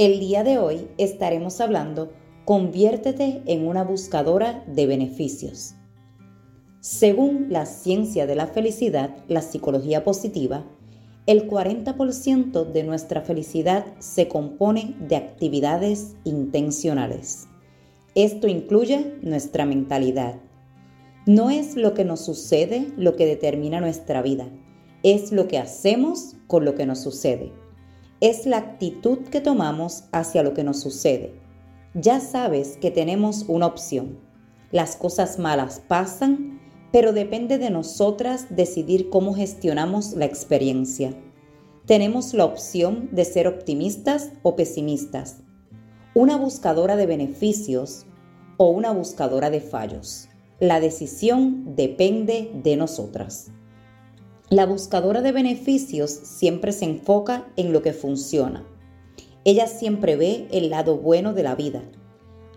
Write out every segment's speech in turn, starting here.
El día de hoy estaremos hablando Conviértete en una buscadora de beneficios. Según la ciencia de la felicidad, la psicología positiva, el 40% de nuestra felicidad se compone de actividades intencionales. Esto incluye nuestra mentalidad. No es lo que nos sucede lo que determina nuestra vida, es lo que hacemos con lo que nos sucede es la actitud que tomamos hacia lo que nos sucede. Ya sabes que tenemos una opción. Las cosas malas pasan, pero depende de nosotras decidir cómo gestionamos la experiencia. Tenemos la opción de ser optimistas o pesimistas, una buscadora de beneficios o una buscadora de fallos. La decisión depende de nosotras. La buscadora de beneficios siempre se enfoca en lo que funciona. Ella siempre ve el lado bueno de la vida.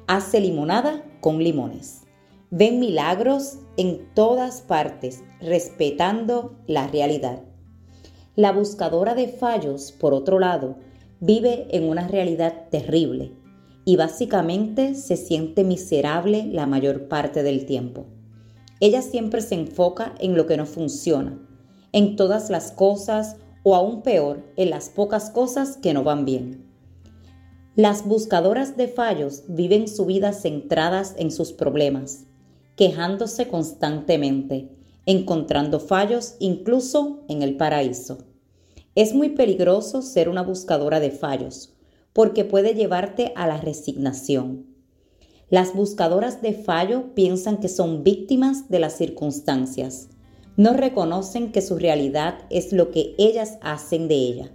Hace limonada con limones. Ven milagros en todas partes, respetando la realidad. La buscadora de fallos, por otro lado, vive en una realidad terrible y básicamente se siente miserable la mayor parte del tiempo. Ella siempre se enfoca en lo que no funciona en todas las cosas o aún peor, en las pocas cosas que no van bien. Las buscadoras de fallos viven su vida centradas en sus problemas, quejándose constantemente, encontrando fallos incluso en el paraíso. Es muy peligroso ser una buscadora de fallos, porque puede llevarte a la resignación. Las buscadoras de fallo piensan que son víctimas de las circunstancias no reconocen que su realidad es lo que ellas hacen de ella.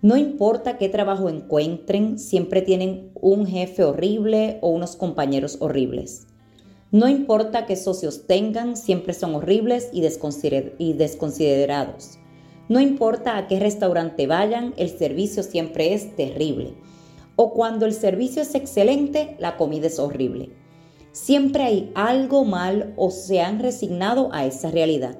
No importa qué trabajo encuentren, siempre tienen un jefe horrible o unos compañeros horribles. No importa qué socios tengan, siempre son horribles y, desconsiderados. No importa a qué restaurante vayan, el servicio siempre es terrible. O cuando el servicio es excelente, la comida es horrible. Siempre hay algo mal o se han resignado a esa realidad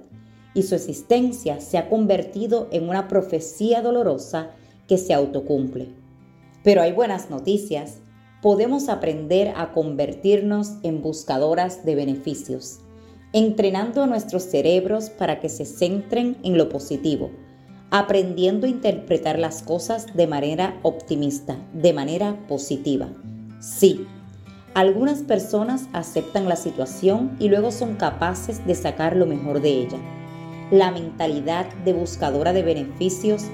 y su existencia se ha convertido en una profecía dolorosa que se autocumple. Pero hay buenas noticias. Podemos aprender a convertirnos en buscadoras de beneficios, entrenando a nuestros cerebros para que se centren en lo positivo, aprendiendo a interpretar las cosas de manera optimista, de manera positiva. Sí, algunas personas aceptan la situación y luego son capaces de sacar lo mejor de ella. La mentalidad de buscadora de beneficios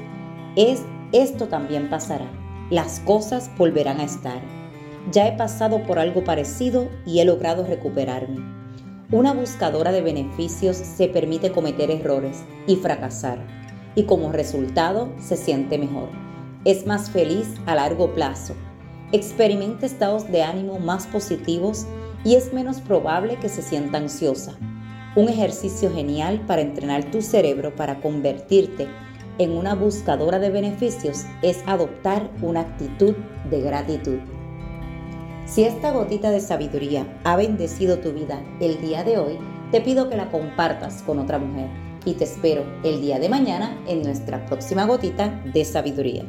es esto también pasará. Las cosas volverán a estar. Ya he pasado por algo parecido y he logrado recuperarme. Una buscadora de beneficios se permite cometer errores y fracasar y como resultado se siente mejor. Es más feliz a largo plazo experimenta estados de ánimo más positivos y es menos probable que se sienta ansiosa. Un ejercicio genial para entrenar tu cerebro para convertirte en una buscadora de beneficios es adoptar una actitud de gratitud. Si esta gotita de sabiduría ha bendecido tu vida el día de hoy, te pido que la compartas con otra mujer y te espero el día de mañana en nuestra próxima gotita de sabiduría.